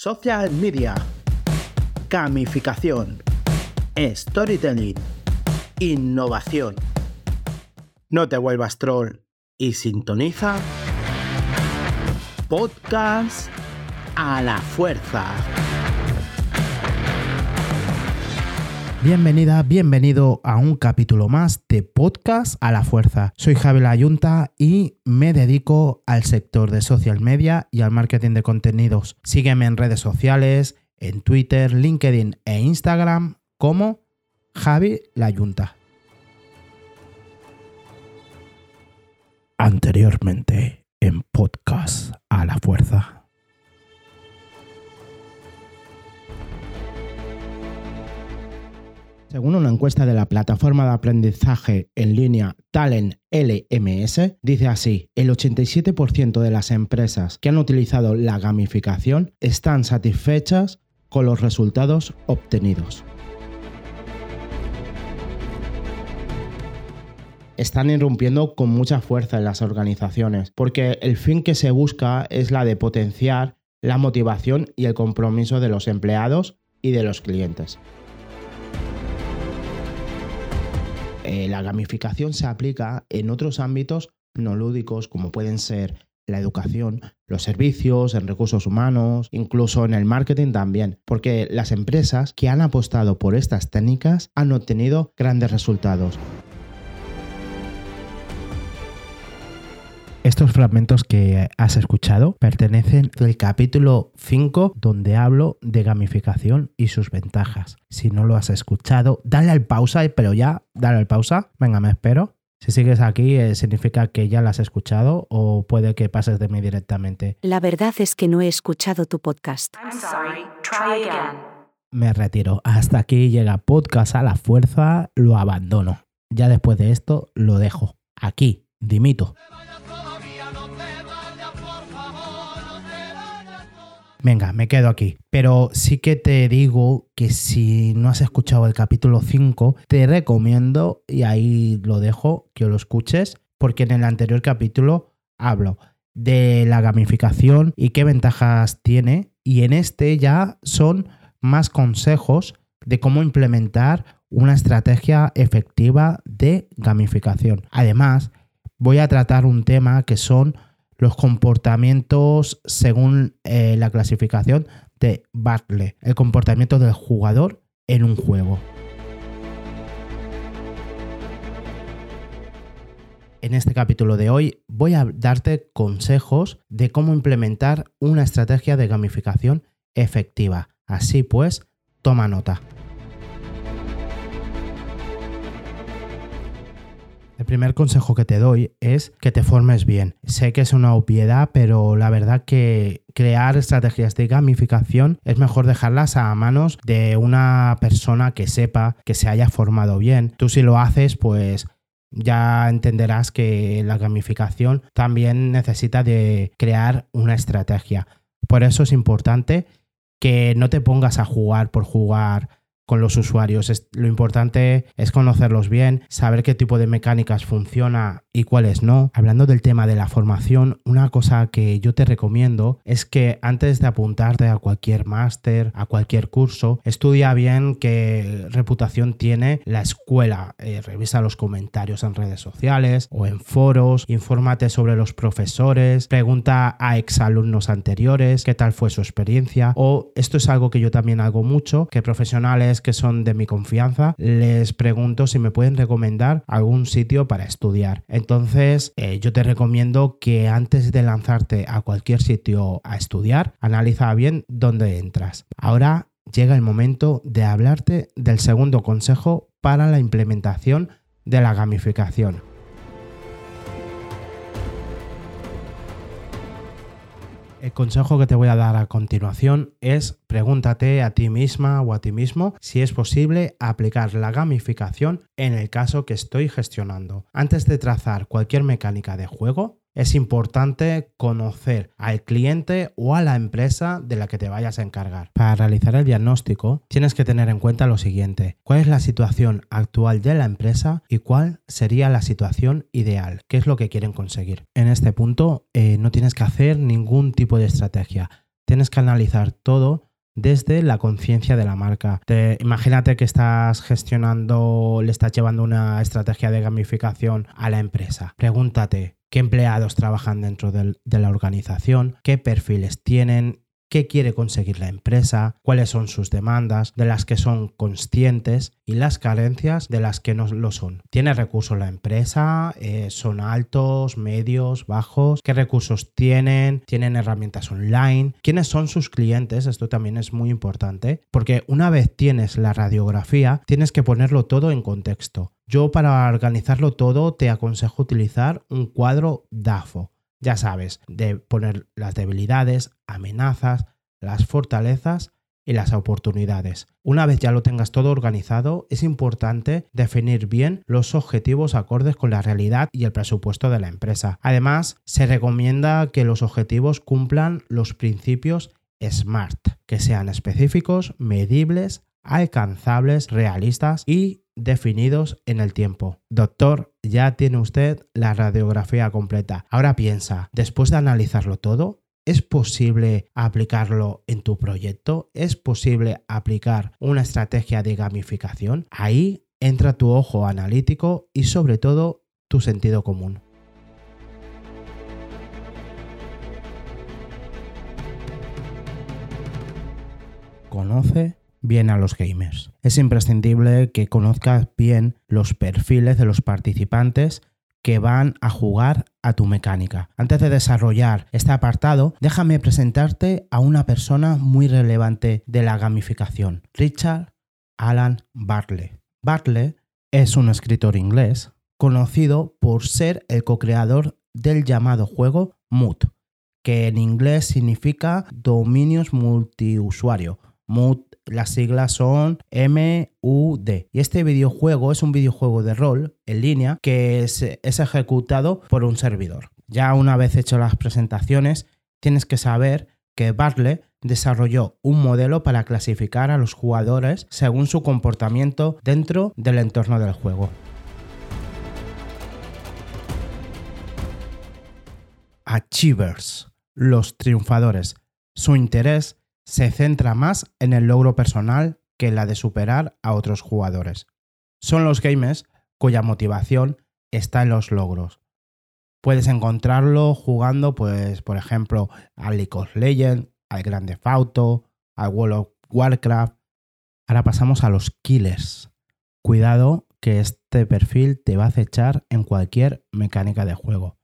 Social media, gamificación, storytelling, innovación. No te vuelvas troll y sintoniza podcast a la fuerza. Bienvenida, bienvenido a un capítulo más de Podcast a la Fuerza. Soy Javier Ayunta y me dedico al sector de social media y al marketing de contenidos. Sígueme en redes sociales, en Twitter, LinkedIn e Instagram como Javi La Yunta. Anteriormente en Podcast a la Fuerza. Según una encuesta de la plataforma de aprendizaje en línea Talent LMS, dice así, el 87% de las empresas que han utilizado la gamificación están satisfechas con los resultados obtenidos. están irrumpiendo con mucha fuerza en las organizaciones, porque el fin que se busca es la de potenciar la motivación y el compromiso de los empleados y de los clientes. Eh, la gamificación se aplica en otros ámbitos no lúdicos como pueden ser la educación, los servicios, en recursos humanos, incluso en el marketing también, porque las empresas que han apostado por estas técnicas han obtenido grandes resultados. Estos fragmentos que has escuchado pertenecen al capítulo 5 donde hablo de gamificación y sus ventajas. Si no lo has escuchado, dale al pausa, pero ya, dale al pausa. Venga, me espero. Si sigues aquí, eh, significa que ya lo has escuchado o puede que pases de mí directamente. La verdad es que no he escuchado tu podcast. Me retiro. Hasta aquí llega podcast a la fuerza, lo abandono. Ya después de esto, lo dejo. Aquí, dimito. Venga, me quedo aquí. Pero sí que te digo que si no has escuchado el capítulo 5, te recomiendo, y ahí lo dejo, que lo escuches, porque en el anterior capítulo hablo de la gamificación y qué ventajas tiene, y en este ya son más consejos de cómo implementar una estrategia efectiva de gamificación. Además, voy a tratar un tema que son los comportamientos según eh, la clasificación de Bartley, el comportamiento del jugador en un juego. En este capítulo de hoy voy a darte consejos de cómo implementar una estrategia de gamificación efectiva. Así pues, toma nota. El primer consejo que te doy es que te formes bien. Sé que es una obviedad, pero la verdad que crear estrategias de gamificación es mejor dejarlas a manos de una persona que sepa, que se haya formado bien. Tú si lo haces, pues ya entenderás que la gamificación también necesita de crear una estrategia. Por eso es importante que no te pongas a jugar por jugar con los usuarios. lo importante es conocerlos bien, saber qué tipo de mecánicas funciona y cuáles no. Hablando del tema de la formación, una cosa que yo te recomiendo es que antes de apuntarte a cualquier máster, a cualquier curso, estudia bien qué reputación tiene la escuela. Eh, revisa los comentarios en redes sociales o en foros, infórmate sobre los profesores, pregunta a exalumnos anteriores qué tal fue su experiencia o esto es algo que yo también hago mucho, que profesionales que son de mi confianza, les pregunto si me pueden recomendar algún sitio para estudiar. Entonces, eh, yo te recomiendo que antes de lanzarte a cualquier sitio a estudiar, analiza bien dónde entras. Ahora llega el momento de hablarte del segundo consejo para la implementación de la gamificación. El consejo que te voy a dar a continuación es pregúntate a ti misma o a ti mismo si es posible aplicar la gamificación en el caso que estoy gestionando. Antes de trazar cualquier mecánica de juego, es importante conocer al cliente o a la empresa de la que te vayas a encargar. Para realizar el diagnóstico tienes que tener en cuenta lo siguiente. ¿Cuál es la situación actual de la empresa y cuál sería la situación ideal? ¿Qué es lo que quieren conseguir? En este punto eh, no tienes que hacer ningún tipo de estrategia. tienes que analizar todo desde la conciencia de la marca. imagínate que estás gestionando, le estás llevando una estrategia de gamificación a la empresa. Pregúntate qué empleados trabajan dentro de la organización, qué perfiles tienen, qué quiere conseguir la empresa, cuáles son sus demandas, de las que son conscientes y las carencias de las que no lo son. ¿Tiene recursos la empresa? Eh, ¿Son altos, medios, bajos? ¿Qué recursos tienen? ¿Tienen herramientas online? ¿Quiénes son sus clientes? Esto también es muy importante porque una vez tienes la radiografía, tienes que ponerlo todo en contexto. Yo para organizarlo todo te aconsejo utilizar un cuadro DAFO ya sabes, de poner las debilidades, amenazas, las fortalezas y las oportunidades. Una vez ya lo tengas todo organizado, es importante definir bien los objetivos acordes con la realidad y el presupuesto de la empresa. Además, se recomienda que los objetivos cumplan los principios SMART, que sean específicos, medibles, alcanzables, realistas y definidos en el tiempo. Doctor, ya tiene usted la radiografía completa. Ahora piensa, después de analizarlo todo, ¿Es posible aplicarlo en tu proyecto? ¿Es posible aplicar una estrategia de gamificación? Ahí entra tu ojo analítico y sobre todo tu sentido común. Conoce bien a los gamers. Es imprescindible que conozcas bien los perfiles de los participantes que van a jugar a tu mecánica. Antes de desarrollar este apartado, déjame presentarte a una persona muy relevante de la gamificación, Richard Alan Bartley. Bartley es un escritor inglés conocido por ser el co-creador del llamado juego Mood, que en inglés significa dominios multiusuario. Mood las siglas son MUD. Y este videojuego es un videojuego de rol en línea que es, ejecutado por un servidor. Ya una vez hecho las presentaciones, tienes que saber que Bartley desarrolló un modelo para clasificar a los jugadores según su comportamiento dentro del entorno del juego. Achievers, los triunfadores. Su interés se centra más en el logro personal que en la de superar a otros jugadores. Son los gamers cuya motivación está en los logros. Puedes encontrarlo jugando, pues, por ejemplo, al League of Legends, al Grande Auto, al World of Warcraft. Ahora pasamos a los killers. Cuidado que este perfil te va a acechar en cualquier mecánica de juego.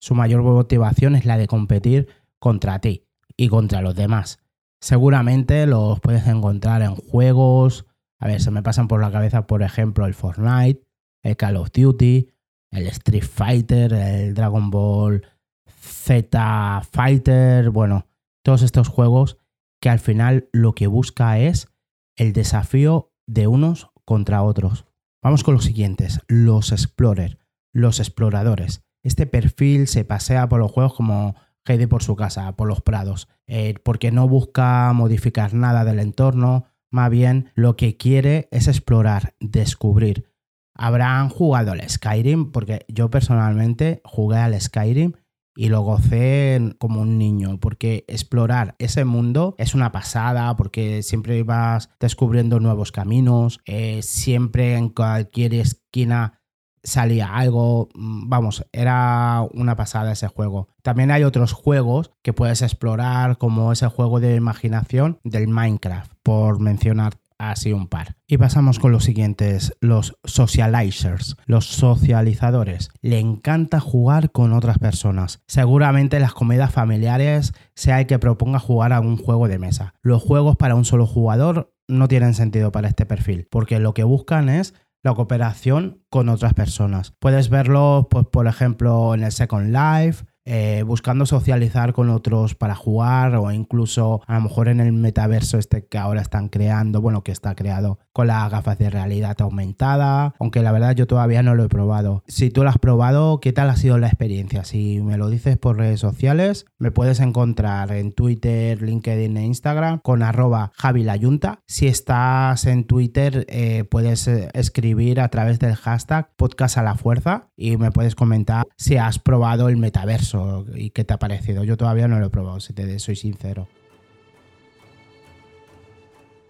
Su mayor motivación es la de competir contra ti y contra los demás. Seguramente los puedes encontrar en juegos. A ver, se me pasan por la cabeza, por ejemplo, el Fortnite, el Call of Duty, el Street Fighter, el Dragon Ball Z Fighter. Bueno, todos estos juegos que al final lo que busca es el desafío de unos contra otros. Vamos con los siguientes, los Explorer, los exploradores. Este perfil se pasea por los juegos como Heidi por su casa, por los prados, eh, porque no busca modificar nada del entorno, más bien lo que quiere es explorar, descubrir. Habrán jugado al Skyrim, porque yo personalmente jugué al Skyrim y lo gocé como un niño, porque explorar ese mundo es una pasada, porque siempre vas descubriendo nuevos caminos, eh, siempre en cualquier esquina salía algo, mm, vamos, era una pasada ese juego. También hay otros juegos que puedes explorar, como ese juego de imaginación del Minecraft, por mencionar así un par. Y pasamos con los siguientes, los socializers, los socializadores. Le encanta jugar con otras personas. Seguramente las comidas familiares sea el que proponga jugar a un juego de mesa. Los juegos para un solo jugador no tienen sentido para este perfil, porque lo que buscan es la cooperación con otras personas. Puedes verlo, pues, por ejemplo, en el Second Life, eh, buscando socializar con otros para jugar o incluso a lo mejor en el metaverso este que ahora están creando, bueno, que está creado con las gafas de realidad aumentada, aunque la verdad yo todavía no lo he probado. Si tú lo has probado, ¿qué tal ha sido la experiencia? Si me lo dices por redes sociales, me puedes encontrar en Twitter, LinkedIn e Instagram con arroba javilayunta. Si estás en Twitter, eh, puedes eh, escribir a través del hashtag podcast a la fuerza y me puedes comentar si has probado el metaverso y qué te ha parecido. Yo todavía no lo he probado, si te soy sincero.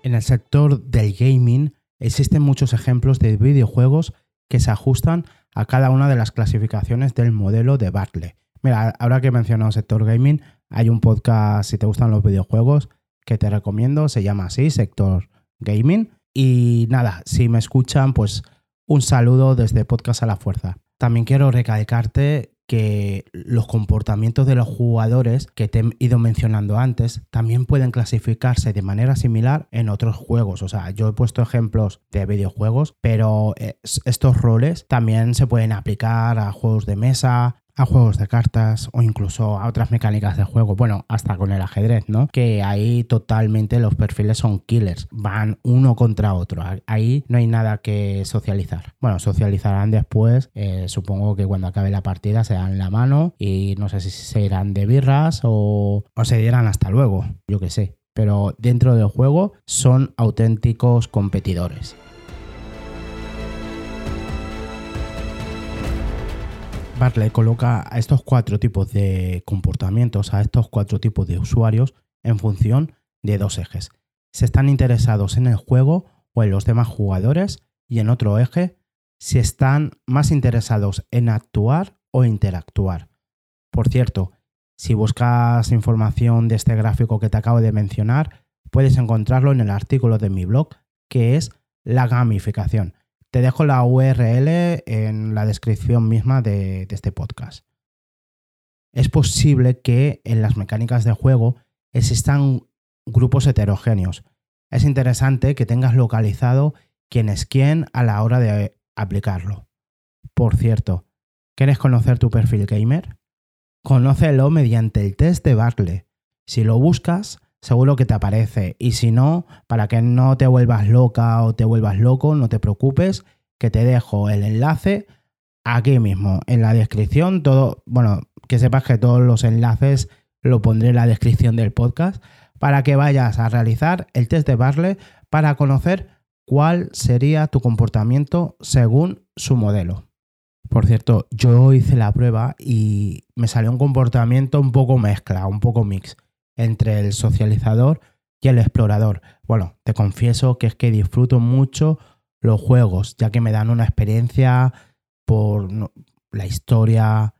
En el sector del gaming existen muchos ejemplos de videojuegos que se ajustan a cada una de las clasificaciones del modelo de Bartlett. Mira, ahora que he mencionado sector gaming, hay un podcast, si te gustan los videojuegos, que te recomiendo, se llama así, Sector Gaming. Y nada, si me escuchan, pues un saludo desde Podcast a la Fuerza. También quiero recalcarte que los comportamientos de los jugadores que te he ido mencionando antes también pueden clasificarse de manera similar en otros juegos. O sea, yo he puesto ejemplos de videojuegos, pero estos roles también se pueden aplicar a juegos de mesa, a juegos de cartas o incluso a otras mecánicas de juego, bueno, hasta con el ajedrez, ¿no? Que ahí totalmente los perfiles son killers, van uno contra otro, ahí no hay nada que socializar. Bueno, socializarán después, eh, supongo que cuando acabe la partida se dan la mano y no sé si se irán de birras o, o se dirán hasta luego, yo qué sé. Pero dentro del juego son auténticos competidores. Bartlett coloca a estos cuatro tipos de comportamientos, a estos cuatro tipos de usuarios, en función de dos ejes. Si están interesados en el juego o en los demás jugadores, y en otro eje, si están más interesados en actuar o interactuar. Por cierto, si buscas información de este gráfico que te acabo de mencionar, puedes encontrarlo en el artículo de mi blog, que es la gamificación. Te dejo la URL en la descripción misma de, este podcast. Es posible que en las mecánicas de juego existan grupos heterogéneos. Es interesante que tengas localizado quién es quién a la hora de aplicarlo. Por cierto, ¿quieres conocer tu perfil gamer? Conócelo mediante el test de Bartley. Si lo buscas, seguro que te aparece. Y si no, para que no te vuelvas loca o te vuelvas loco, no te preocupes, que te dejo el enlace aquí mismo en la descripción. Todo, bueno, que sepas que todos los enlaces lo pondré en la descripción del podcast para que vayas a realizar el test de Barley para conocer cuál sería tu comportamiento según su modelo. Por cierto, yo hice la prueba y me salió un comportamiento un poco mezcla, un poco mix entre el socializador y el explorador. Bueno, te confieso que es que disfruto mucho los juegos, ya que me dan una experiencia por la historia,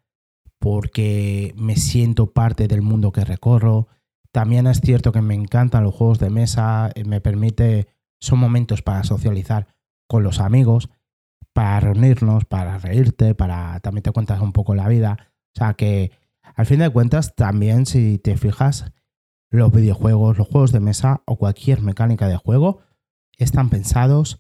porque me siento parte del mundo que recorro. También es cierto que me encantan los juegos de mesa, eh, me permite, son momentos para socializar con los amigos, para reunirnos, para reírte, para también te cuentas un poco la vida. O sea que al fin de cuentas también si te fijas, los videojuegos, los juegos de mesa o cualquier mecánica de juego están pensados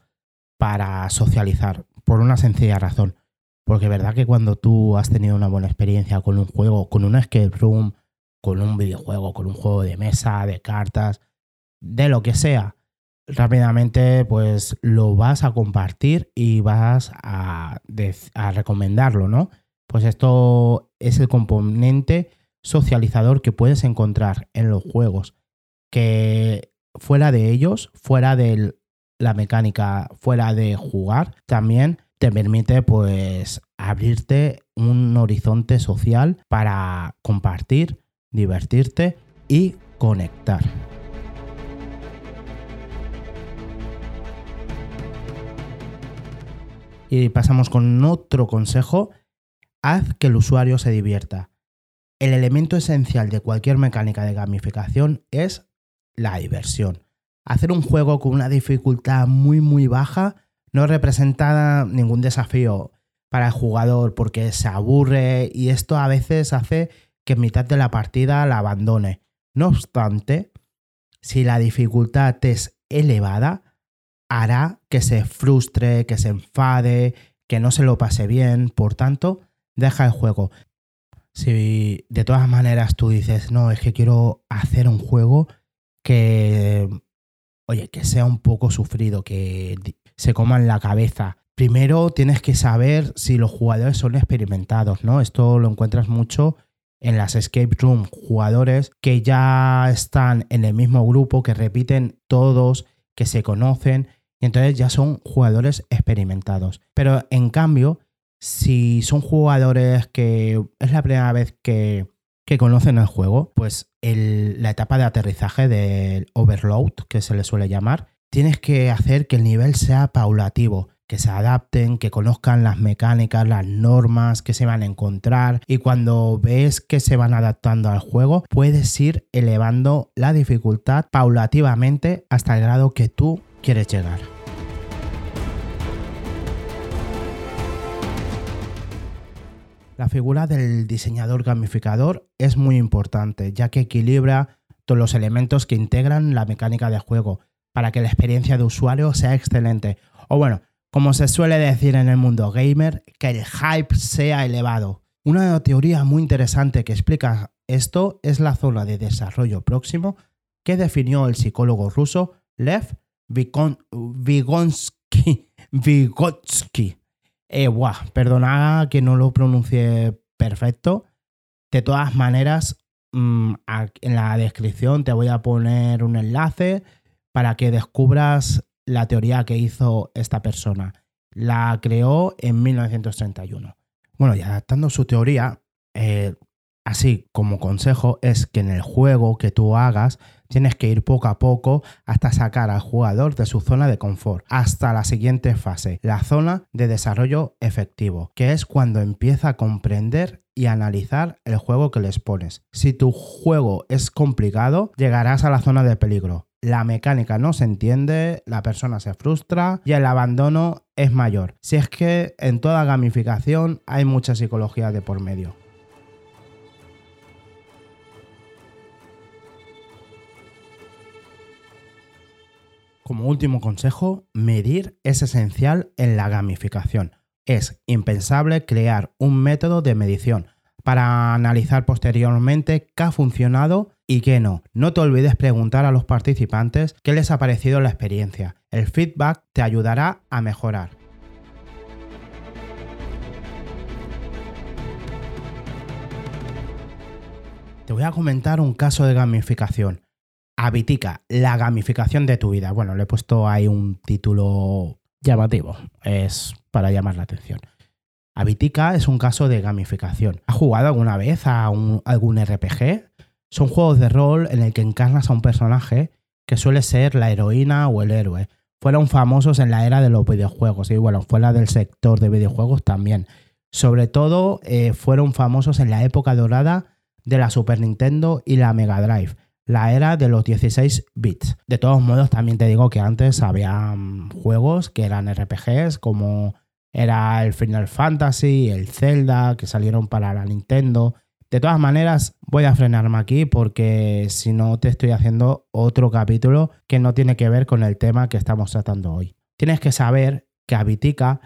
para socializar, por una sencilla razón. Porque verdad que cuando tú has tenido una buena experiencia con un juego, con un escape room, con un videojuego, con un juego de mesa, de cartas, de lo que sea, rápidamente pues lo vas a compartir y vas a, a recomendarlo, ¿no? Pues esto es el componente socializador que puedes encontrar en los juegos, que fuera de ellos, fuera de la mecánica, fuera de jugar, también te permite pues abrirte un horizonte social para compartir, divertirte y conectar. Y pasamos con otro consejo. Haz que el usuario se divierta. El elemento esencial de cualquier mecánica de gamificación es la diversión. Hacer un juego con una dificultad muy muy baja no representa ningún desafío para el jugador porque se aburre y esto a veces hace que en mitad de la partida la abandone. No obstante, si la dificultad es elevada, hará que se frustre, que se enfade, que no se lo pase bien, por tanto, deja el juego. Si de todas maneras tú dices, no, es que quiero hacer un juego que, oye, que sea un poco sufrido, que se coman la cabeza. Primero tienes que saber si los jugadores son experimentados, ¿no? Esto lo encuentras mucho en las escape room, jugadores que ya están en el mismo grupo, que repiten todos, que se conocen, y entonces ya son jugadores experimentados. Pero en cambio, si son jugadores que es la primera vez que, que conocen el juego, pues la etapa de aterrizaje del overload, que se le suele llamar, tienes que hacer que el nivel sea paulativo, que se adapten, que conozcan las mecánicas, las normas que se van a encontrar y cuando ves que se van adaptando al juego, puedes ir elevando la dificultad paulativamente hasta el grado que tú quieres llegar. La figura del diseñador gamificador es muy importante, ya que equilibra todos los elementos que integran la mecánica de juego para que la experiencia de usuario sea excelente. O bueno, como se suele decir en el mundo gamer, que el hype sea elevado. Una teoría muy interesante que explica esto es la zona de desarrollo próximo que definió el psicólogo ruso Lev Vygotsky. Vygotsky. Eh, perdona que no lo pronuncie perfecto. De todas maneras, mm, en la descripción te voy a poner un enlace para que descubras la teoría que hizo esta persona. La creó en 1931. Bueno, y adaptando su teoría, eh, así como consejo, es que en el juego que tú hagas tienes que ir poco a poco hasta sacar al jugador de su zona de confort, hasta la siguiente fase, la zona de desarrollo efectivo, que es cuando empieza a comprender y analizar el juego que les pones. Si tu juego es complicado, llegarás a la zona de peligro la mecánica no se entiende, la persona se frustra y el abandono es mayor. Si es que en toda gamificación hay mucha psicología de por medio. Como último consejo, medir es esencial en la gamificación. Es impensable crear un método de medición para analizar posteriormente qué ha funcionado y qué no. No te olvides preguntar a los participantes qué les ha parecido la experiencia. El feedback te ayudará a mejorar. Te voy a comentar un caso de gamificación. Habitica, la gamificación de tu vida. Bueno, le he puesto ahí un título llamativo. Es para llamar la atención. Habitica es un caso de gamificación. ¿Has jugado alguna vez a algún RPG? Son juegos de rol en el que encarnas a un personaje que suele ser la heroína o el héroe. Fueron famosos en la era de los videojuegos y bueno, fuera del sector de videojuegos también. Sobre todo eh, fueron famosos en la época dorada de la Super Nintendo y la Mega Drive, la era de los 16 bits. De todos modos, también te digo que antes había juegos que eran RPGs como era el Final Fantasy, el Zelda, que salieron para la Nintendo. De todas maneras, voy a frenarme aquí porque si no te estoy haciendo otro capítulo que no tiene que ver con el tema que estamos tratando hoy. Tienes que saber que Habitica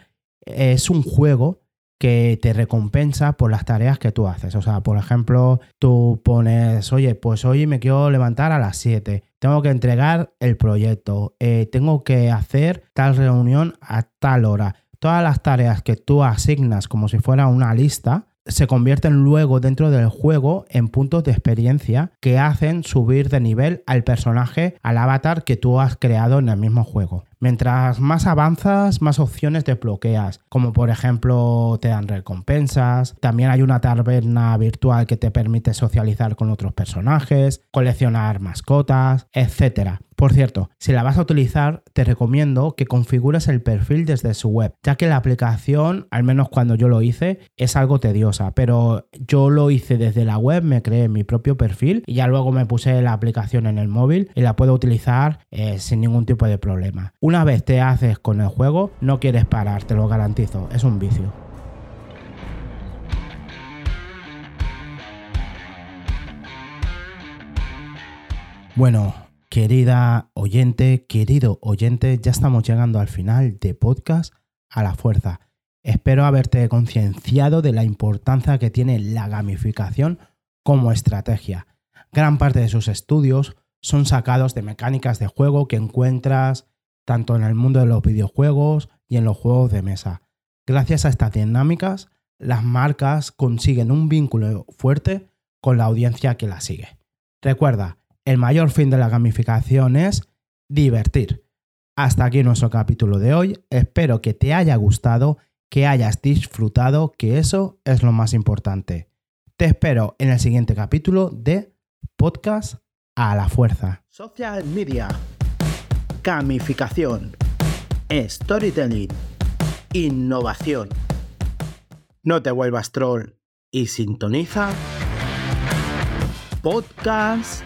es un juego que te recompensa por las tareas que tú haces. O sea, por ejemplo, tú pones, oye, pues hoy me quiero levantar a las 7, tengo que entregar el proyecto, eh, tengo que hacer tal reunión a tal hora todas las tareas que tú asignas como si fuera una lista se convierten luego dentro del juego en puntos de experiencia que hacen subir de nivel al personaje, al avatar que tú has creado en el mismo juego. Mientras más avanzas, más opciones desbloqueas, como por ejemplo te dan recompensas, también hay una taberna virtual que te permite socializar con otros personajes, coleccionar mascotas, etc. Por cierto, si la vas a utilizar, te recomiendo que configures el perfil desde su web, ya que la aplicación, al menos cuando yo lo hice, es algo tediosa, pero yo lo hice desde la web, me creé mi propio perfil y ya luego me puse la aplicación en el móvil y la puedo utilizar eh, sin ningún tipo de problema. Una vez te haces con el juego, no quieres parar, te lo garantizo, es un vicio. Bueno, querida oyente, querido oyente, ya estamos llegando al final de podcast a la fuerza. Espero haberte concienciado de la importancia que tiene la gamificación como estrategia. Gran parte de sus estudios son sacados de mecánicas de juego que encuentras tanto en el mundo de los videojuegos y en los juegos de mesa. Gracias a estas dinámicas, las marcas consiguen un vínculo fuerte con la audiencia que la sigue. Recuerda, el mayor fin de la gamificación es divertir. Hasta aquí nuestro capítulo de hoy. Espero que te haya gustado, que hayas disfrutado, que eso es lo más importante. Te espero en el siguiente capítulo de Podcast a la Fuerza. Social media. Gamificación. Storytelling. Innovación. No te vuelvas troll y sintoniza. Podcast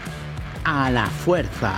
a la Fuerza.